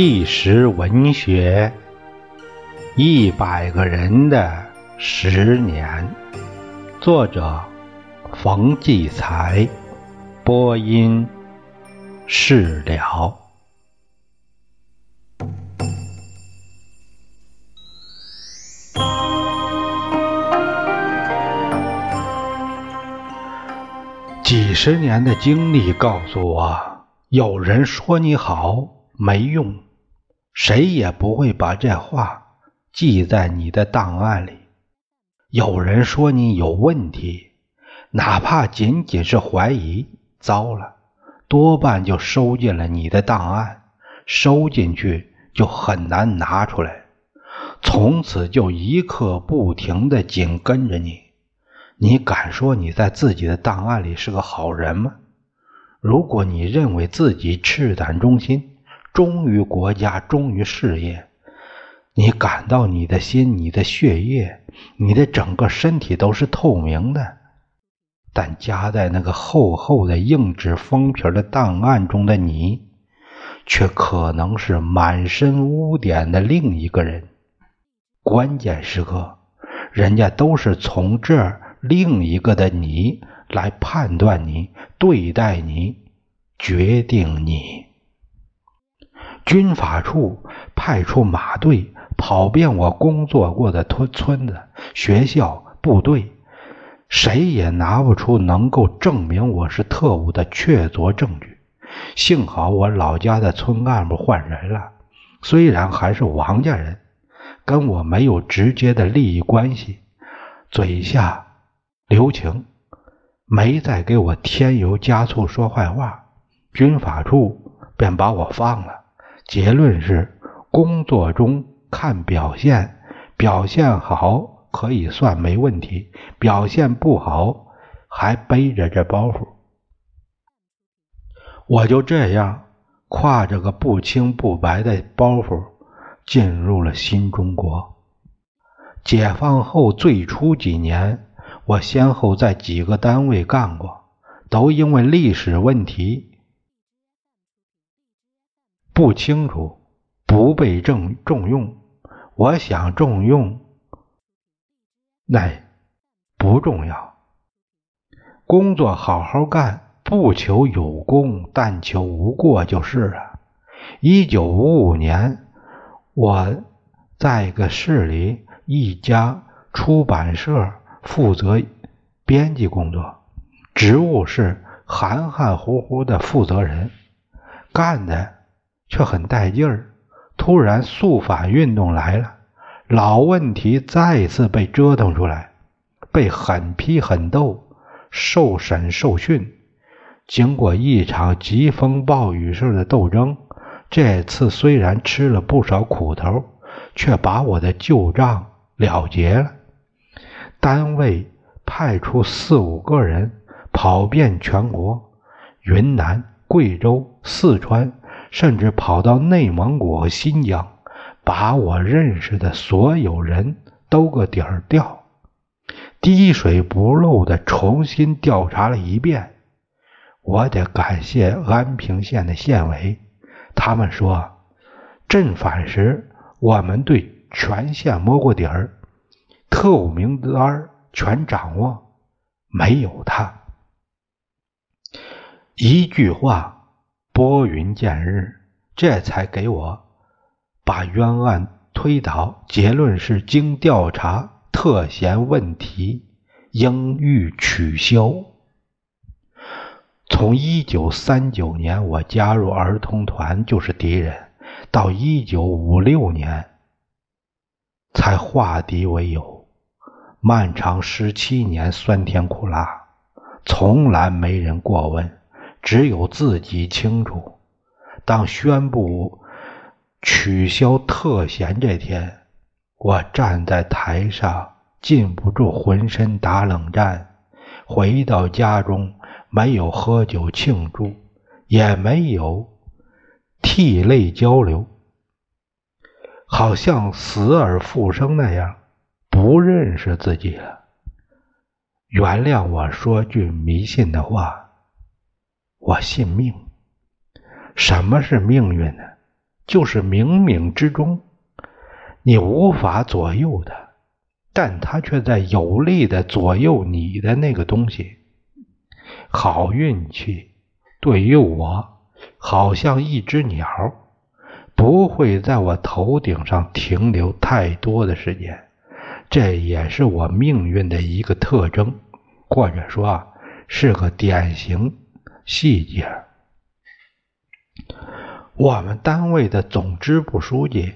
纪实文学，一百个人的十年。作者：冯骥才，播音：释了。几十年的经历告诉我，有人说你好。没用，谁也不会把这话记在你的档案里。有人说你有问题，哪怕仅仅是怀疑，糟了，多半就收进了你的档案，收进去就很难拿出来，从此就一刻不停的紧跟着你。你敢说你在自己的档案里是个好人吗？如果你认为自己赤胆忠心，忠于国家，忠于事业，你感到你的心、你的血液、你的整个身体都是透明的，但夹在那个厚厚的硬纸封皮的档案中的你，却可能是满身污点的另一个人。关键时刻，人家都是从这另一个的你来判断你、对待你、决定你。军法处派出马队跑遍我工作过的村村子、学校、部队，谁也拿不出能够证明我是特务的确凿证据。幸好我老家的村干部换人了，虽然还是王家人，跟我没有直接的利益关系，嘴下留情，没再给我添油加醋说坏话，军法处便把我放了。结论是：工作中看表现，表现好可以算没问题，表现不好还背着这包袱。我就这样挎着个不清不白的包袱进入了新中国。解放后最初几年，我先后在几个单位干过，都因为历史问题。不清楚，不被重重用。我想重用，那不重要。工作好好干，不求有功，但求无过就是了。一九五五年，我在一个市里一家出版社负责编辑工作，职务是含含糊糊的负责人，干的。却很带劲儿。突然，肃反运动来了，老问题再一次被折腾出来，被狠批狠斗，受审受训。经过一场疾风暴雨式的斗争，这次虽然吃了不少苦头，却把我的旧账了结了。单位派出四五个人跑遍全国，云南、贵州、四川。甚至跑到内蒙古和新疆，把我认识的所有人都个底儿掉，滴水不漏的重新调查了一遍。我得感谢安平县的县委，他们说，镇反时我们对全县摸过底儿，特务名单全掌握，没有他。一句话。拨云见日，这才给我把冤案推倒。结论是经调查，特嫌问题应予取消。从一九三九年我加入儿童团就是敌人，到一九五六年才化敌为友。漫长十七年酸甜苦辣，从来没人过问。只有自己清楚。当宣布取消特衔这天，我站在台上，禁不住浑身打冷战。回到家中，没有喝酒庆祝，也没有涕泪交流，好像死而复生那样，不认识自己了。原谅我说句迷信的话。我信命，什么是命运呢？就是冥冥之中你无法左右的，但它却在有力的左右你的那个东西。好运气对于我，好像一只鸟，不会在我头顶上停留太多的时间。这也是我命运的一个特征，或者说，是个典型细节。我们单位的总支部书记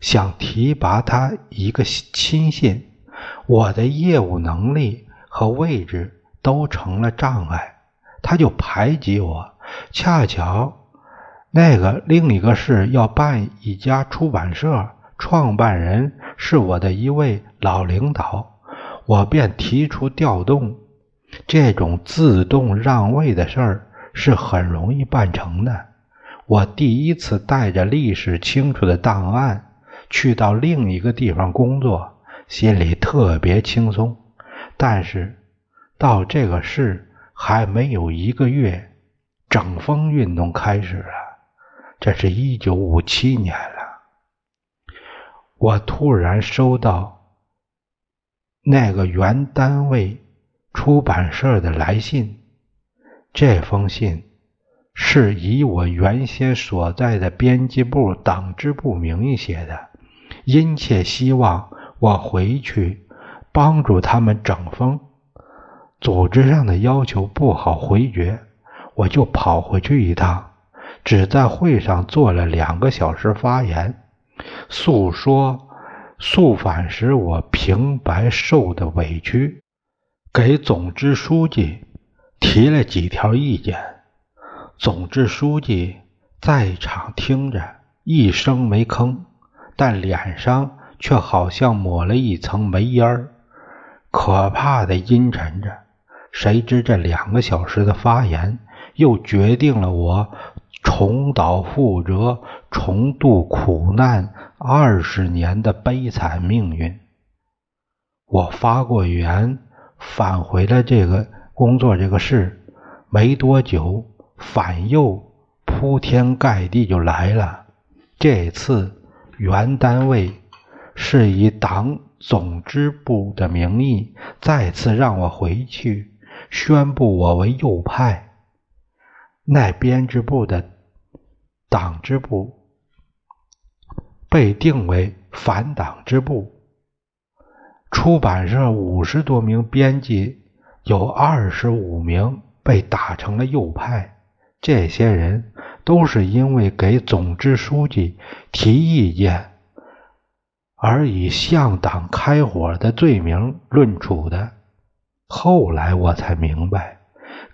想提拔他一个亲信，我的业务能力和位置都成了障碍，他就排挤我。恰巧那个另一个市要办一家出版社。创办人是我的一位老领导，我便提出调动。这种自动让位的事儿是很容易办成的。我第一次带着历史清楚的档案去到另一个地方工作，心里特别轻松。但是到这个市还没有一个月，整风运动开始了。这是一九五七年了。我突然收到那个原单位出版社的来信，这封信是以我原先所在的编辑部党支部名义写的，殷切希望我回去帮助他们整风。组织上的要求不好回绝，我就跑回去一趟，只在会上做了两个小时发言。诉说肃反时我平白受的委屈，给总支书记提了几条意见。总支书记在场听着，一声没吭，但脸上却好像抹了一层煤烟儿，可怕的阴沉着。谁知这两个小时的发言，又决定了我。重蹈覆辙、重度苦难二十年的悲惨命运。我发过言，返回了这个工作这个事，没多久，反右铺天盖地就来了。这次原单位是以党总支部的名义，再次让我回去，宣布我为右派。那编制部的党支部被定为反党支部，出版社五十多名编辑有二十五名被打成了右派。这些人都是因为给总支书记提意见而以向党开火的罪名论处的。后来我才明白。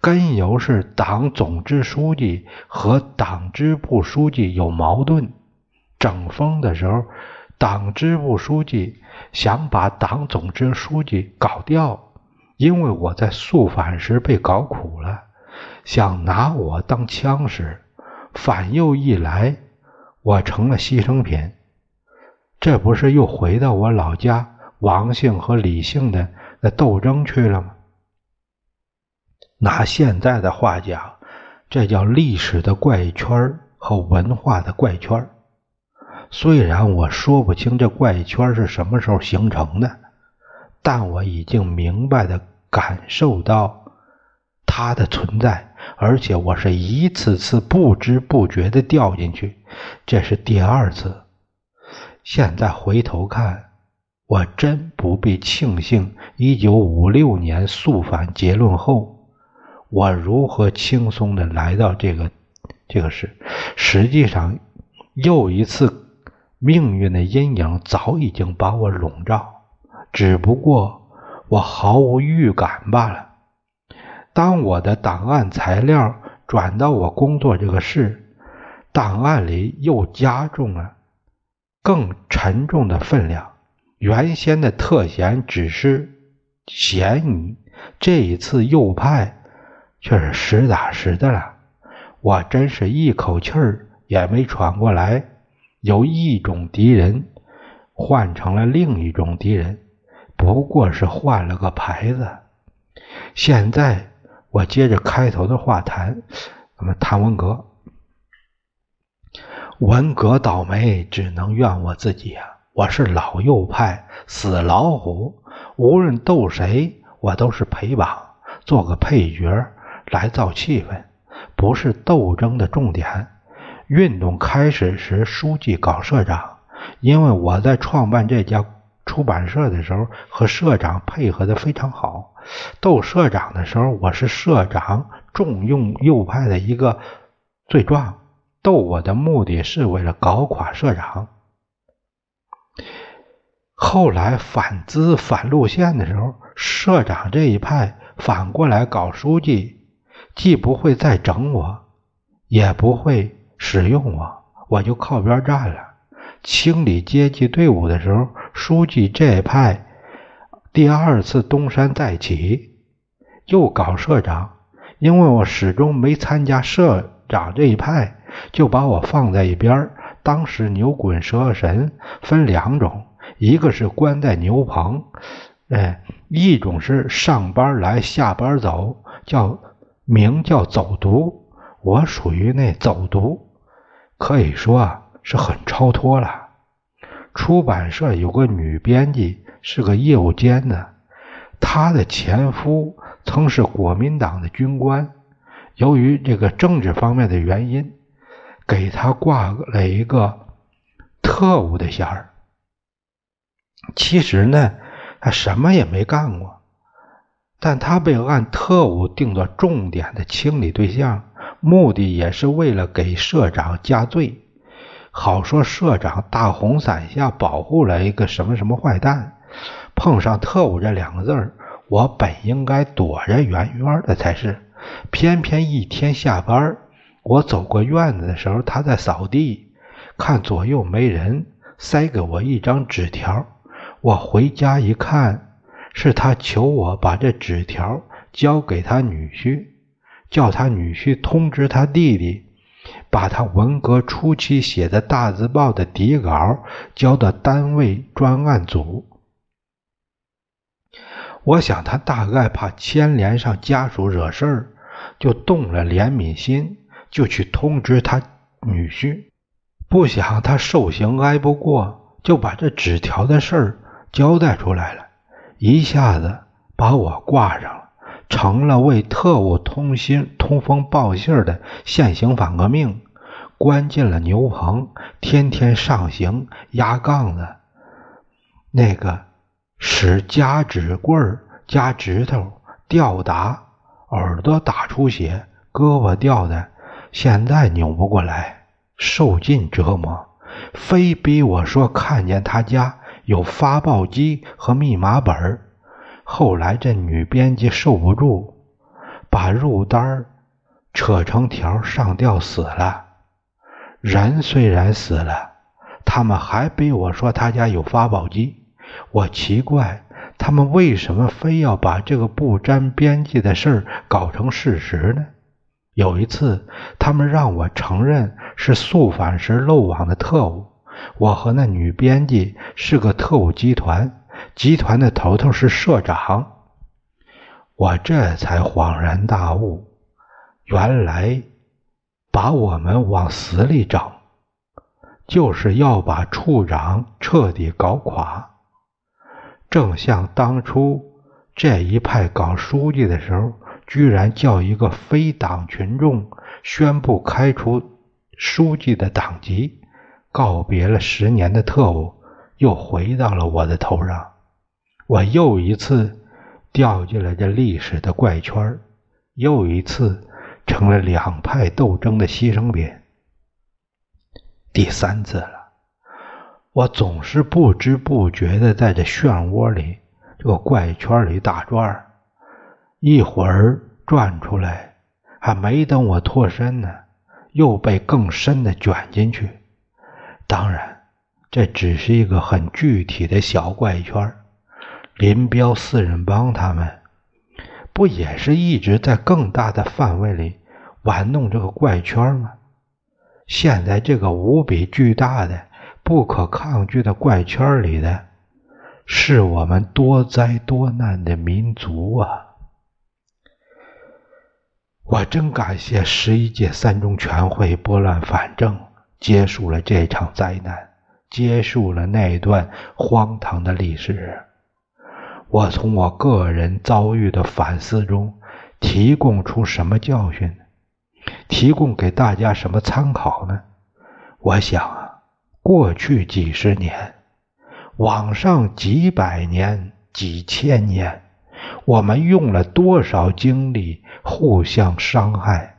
根由是党总支书记和党支部书记有矛盾，整风的时候，党支部书记想把党总支书记搞掉，因为我在肃反时被搞苦了，想拿我当枪使。反右一来，我成了牺牲品，这不是又回到我老家王姓和李姓的那斗争去了吗？拿现在的话讲，这叫历史的怪圈和文化的怪圈虽然我说不清这怪圈是什么时候形成的，但我已经明白的感受到它的存在，而且我是一次次不知不觉的掉进去，这是第二次。现在回头看，我真不必庆幸一九五六年肃反结论后。我如何轻松的来到这个这个事？实际上，又一次命运的阴影早已经把我笼罩，只不过我毫无预感罢了。当我的档案材料转到我工作这个事，档案里又加重了更沉重的分量。原先的特嫌只是嫌疑，这一次右派。却是实打实的了，我真是一口气儿也没喘过来。由一种敌人换成了另一种敌人，不过是换了个牌子。现在我接着开头的话谈，那么谈文革。文革倒霉，只能怨我自己啊！我是老右派，死老虎，无论斗谁，我都是陪绑，做个配角来造气氛，不是斗争的重点。运动开始时，书记搞社长，因为我在创办这家出版社的时候和社长配合的非常好。斗社长的时候，我是社长重用右派的一个罪状。斗我的目的是为了搞垮社长。后来反资反路线的时候，社长这一派反过来搞书记，既不会再整我，也不会。使用我，我就靠边站了。清理阶级队伍的时候，书记这派第二次东山再起，又搞社长。因为我始终没参加社长这一派，就把我放在一边。当时牛滚蛇神分两种，一个是关在牛棚，哎，一种是上班来下班走，叫名叫走读。我属于那走读。可以说啊，是很超脱了。出版社有个女编辑，是个业务间呢。她的前夫曾是国民党的军官，由于这个政治方面的原因，给她挂了一个特务的衔儿。其实呢，他什么也没干过，但他被按特务定作重点的清理对象。目的也是为了给社长加罪，好说社长大红伞下保护了一个什么什么坏蛋。碰上特务这两个字儿，我本应该躲着远远的才是，偏偏一天下班，我走过院子的时候，他在扫地，看左右没人，塞给我一张纸条。我回家一看，是他求我把这纸条交给他女婿。叫他女婿通知他弟弟，把他文革初期写的大字报的底稿交到单位专案组。我想他大概怕牵连上家属惹事儿，就动了怜悯心，就去通知他女婿。不想他受刑挨不过，就把这纸条的事儿交代出来了，一下子把我挂上了。成了为特务通信、通风报信的现行反革命，关进了牛棚，天天上刑、压杠子。那个使夹指棍、夹指头、吊打，耳朵打出血，胳膊掉的，现在扭不过来，受尽折磨，非逼我说看见他家有发报机和密码本儿。后来这女编辑受不住，把入单扯成条上吊死了。人虽然死了，他们还逼我说他家有发报机。我奇怪，他们为什么非要把这个不沾边际的事儿搞成事实呢？有一次，他们让我承认是速反时漏网的特务，我和那女编辑是个特务集团。集团的头头是社长，我这才恍然大悟，原来把我们往死里整，就是要把处长彻底搞垮。正像当初这一派搞书记的时候，居然叫一个非党群众宣布开除书记的党籍，告别了十年的特务，又回到了我的头上。我又一次掉进了这历史的怪圈又一次成了两派斗争的牺牲品。第三次了，我总是不知不觉的在这漩涡里、这个怪圈里打转一会儿转出来，还没等我脱身呢，又被更深的卷进去。当然，这只是一个很具体的小怪圈林彪四人帮他们不也是一直在更大的范围里玩弄这个怪圈吗？现在这个无比巨大的、不可抗拒的怪圈里的，是我们多灾多难的民族啊！我真感谢十一届三中全会拨乱反正，结束了这场灾难，结束了那段荒唐的历史。我从我个人遭遇的反思中，提供出什么教训呢？提供给大家什么参考呢？我想啊，过去几十年，往上几百年、几千年，我们用了多少精力互相伤害？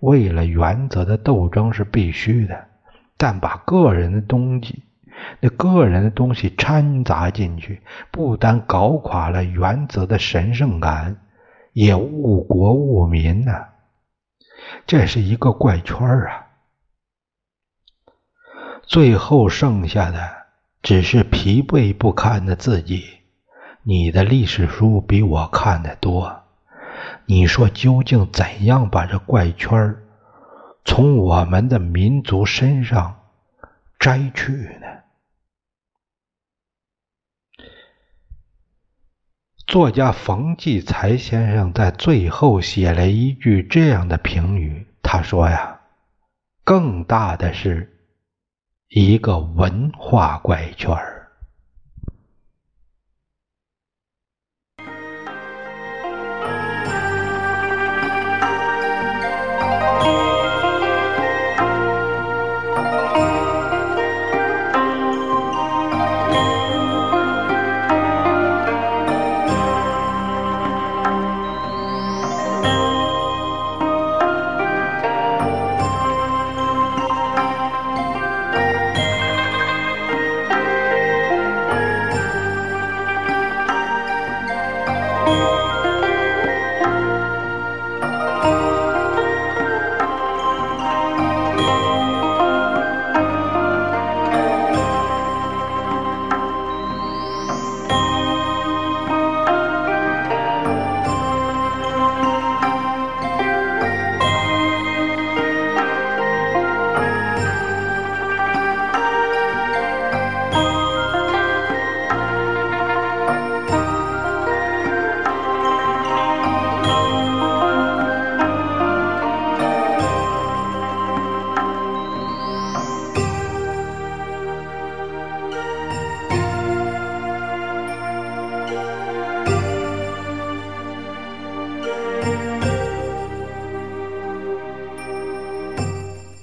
为了原则的斗争是必须的，但把个人的东西、那个人的东西掺杂进去，不但搞垮了原则的神圣感，也误国误民呐。这是一个怪圈啊！最后剩下的只是疲惫不堪的自己。你的历史书比我看的多，你说究竟怎样把这怪圈从我们的民族身上摘去呢？作家冯骥才先生在最后写了一句这样的评语，他说：“呀，更大的是一个文化怪圈儿。”